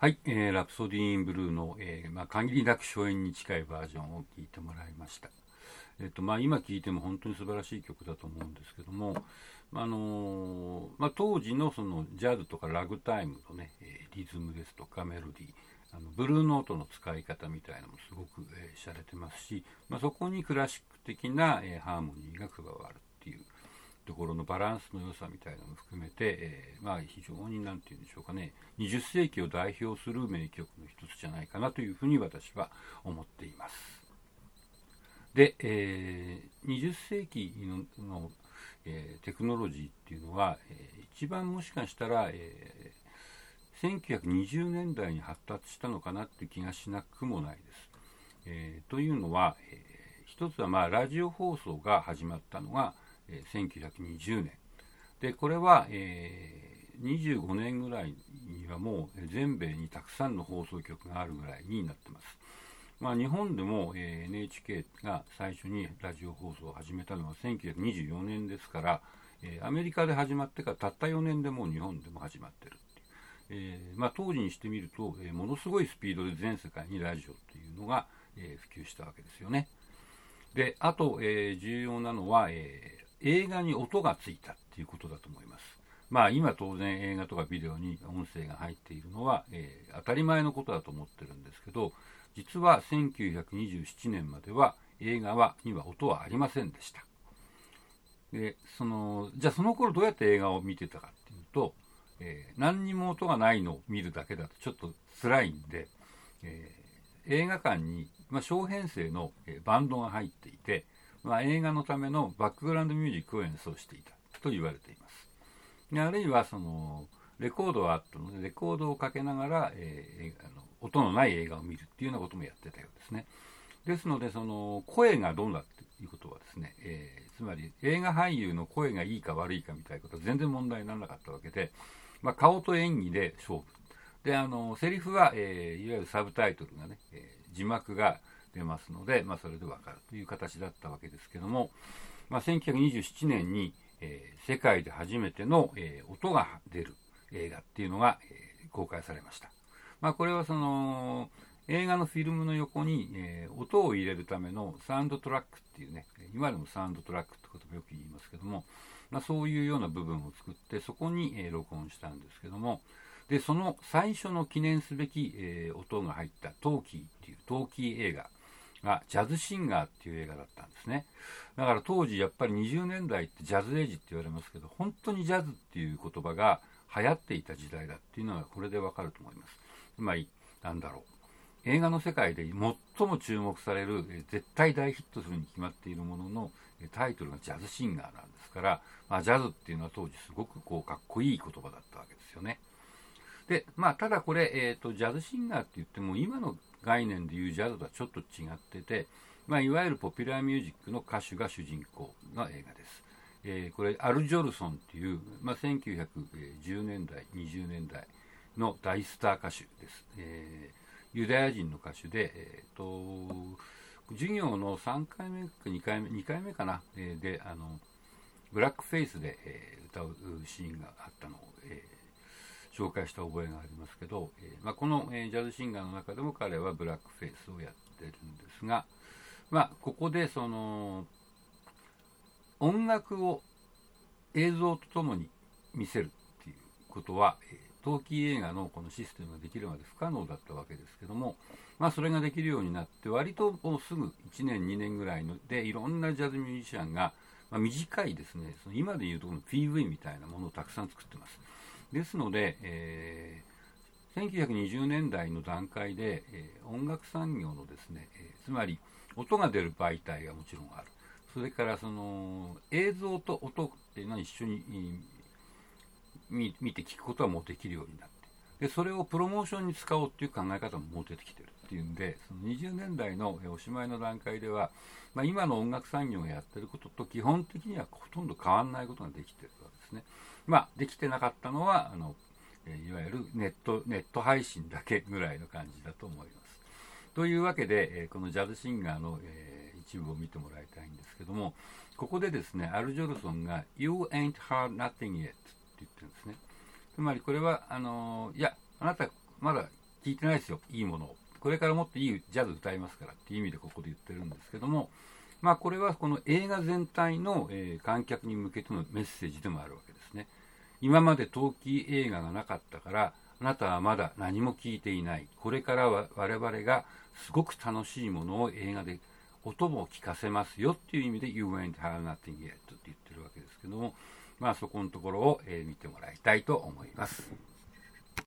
はい、えー、ラプソディーンブルーの、えーまあ、限りなく初演に近いバージョンを聴いてもらいました。えっとまあ、今聴いても本当に素晴らしい曲だと思うんですけども、あのー、まあ、当時のそのジャズとかラグタイムのね、リズムですとかメロディー、あのブルーノートの使い方みたいなのもすごく、えー、洒落てますし、まあ、そこにクラシック的な、えー、ハーモニーが加わるところのバランスの良さみたいなのも含めて、えー、まあ、非常に何て言うんでしょうかね20世紀を代表する名曲の一つじゃないかなというふうに私は思っています。で、えー、20世紀の、えー、テクノロジーっていうのは、えー、一番もしかしたら、えー、1920年代に発達したのかなって気がしなくもないです。えー、というのは、えー、一つはまあラジオ放送が始まったのが、え、1920年でこれは、えー、25年ぐらいにはもう全米にたくさんの放送局があるぐらいになってます。まあ、日本でも、えー、NHK が最初にラジオ放送を始めたのは1924年ですから、えー、アメリカで始まってからたった4年でもう日本でも始まってるっていう、えーまあ、当時にしてみると、え、ものすごいスピードで全世界にラジオっていうのが、え、普及したわけですよね。であと、え、重要なのは、え映画に音がついたっていうことだと思います。まあ今当然映画とかビデオに音声が入っているのは、えー、当たり前のことだと思ってるんですけど、実は1927年までは映画はには音はありませんでした。で、その、じゃあその頃どうやって映画を見てたかっていうと、えー、何にも音がないのを見るだけだとちょっと辛いんで、えー、映画館に、まあ、小編成の、えバンドが入っていて、まあ、映画のためのバックグラウンドミュージックを演奏していたと言われています。であるいはそのレコードはあったのでレコードをかけながら、えー、あの音のない映画を見るっていうようなこともやってたようですね。ですのでその声がどうだっていうことはですね、えー、つまり映画俳優の声がいいか悪いかみたいなことは全然問題にならなかったわけで、まあ、顔と演技で勝負。で、あの、セリフは、えー、いわゆるサブタイトルがね、えー、字幕が出ますので、まあ、それでわかるという形だったわけですけども、まあ、1927年に、えー、世界で初めての、えー、音が出る映画っていうのが、えー、公開されました。まあ、これはその映画のフィルムの横に、えー、音を入れるためのサウンドトラックっていうね、今でもサウンドトラックって言葉よく言いますけども、まあ、そういうような部分を作って、そこに、えー、録音したんですけども、で、その最初の記念すべき、えー、音が入ったトーキーっていうトーキー映画がジャズシンガーっていう映画だったんですね。だから当時やっぱり20年代ってジャズエイジって言われますけど、本当にジャズっていう言葉が流行っていた時代だっていうのはこれでわかると思います。つまり、なんだろう。映画の世界で最も注目される、絶対大ヒットするに決まっているものの、タイトルがジャズシンガーなんですから、まあ、ジャズっていうのは当時すごくこうかっこいい言葉だったわけですよね。で、まあ、ただこれ、えっ、ー、と、ジャズシンガーって言っても、今の概念でいうジャズとはちょっと違ってて、まあ、いわゆるポピュラーミュージックの歌手が主人公の映画です。えー、これ、アル・ジョルソンっていう、まあ、1910年代、20年代の大スター歌手です。えー、ユダヤ人の歌手で、えーと、授業の3回目か2回目、2回目かな、えー、で、あの、ブラックフェイスで、えー、歌うシーンがあったのを、えー紹介した覚えがありますけど、えー、まあ、この、えー、ジャズシンガーの中でも彼はブラックフェイスをやってるんですが、まあ、ここでその音楽を映像とともに見せるっていうことは、えー、陶器映画のこのシステムができるまで不可能だったわけですけども、まあ、それができるようになって割ともうすぐ1年2年ぐらいのでいろんなジャズミュージシャンが、まあ、短いですねその今でいうとこの PV みたいなものをたくさん作ってます。ですので、えー、1920年代の段階で、えー、音楽産業のですね、えー、つまり音が出る媒体がもちろんある。それからその映像と音っていうのは一緒に見て聞くことはもうできるようになって、でそれをプロモーションに使おうっていう考え方ももう出てきてるっていうんで、その20年代のおしまいの段階では、まあ、今の音楽産業がやってることと基本的にはほとんど変わらないことができてるわけですね。まあ、できてなかったのは、あの、いわゆるネット、ネット配信だけぐらいの感じだと思います。というわけで、このジャズシンガーの、一部を見てもらいたいんですけども、ここでですね、アル・ジョルソンが You ain't heard nothing yet って言ってるんですね。つまりこれは、あのいや、あなたまだ聞いてないですよ、いいものを。これからもっといいジャズ歌いますからっていう意味でここで言ってるんですけども、まあ、これはこの映画全体の、えー、観客に向けてのメッセージでもあるわけですね。今まで陶器映画がなかったから、あなたはまだ何も聞いていない。これからは我々がすごく楽しいものを映画で音も聞かせますよっていう意味で You ain't have nothing yet って言ってるわけですけども、まあそこのところを、えー、見てもらいたいと思います。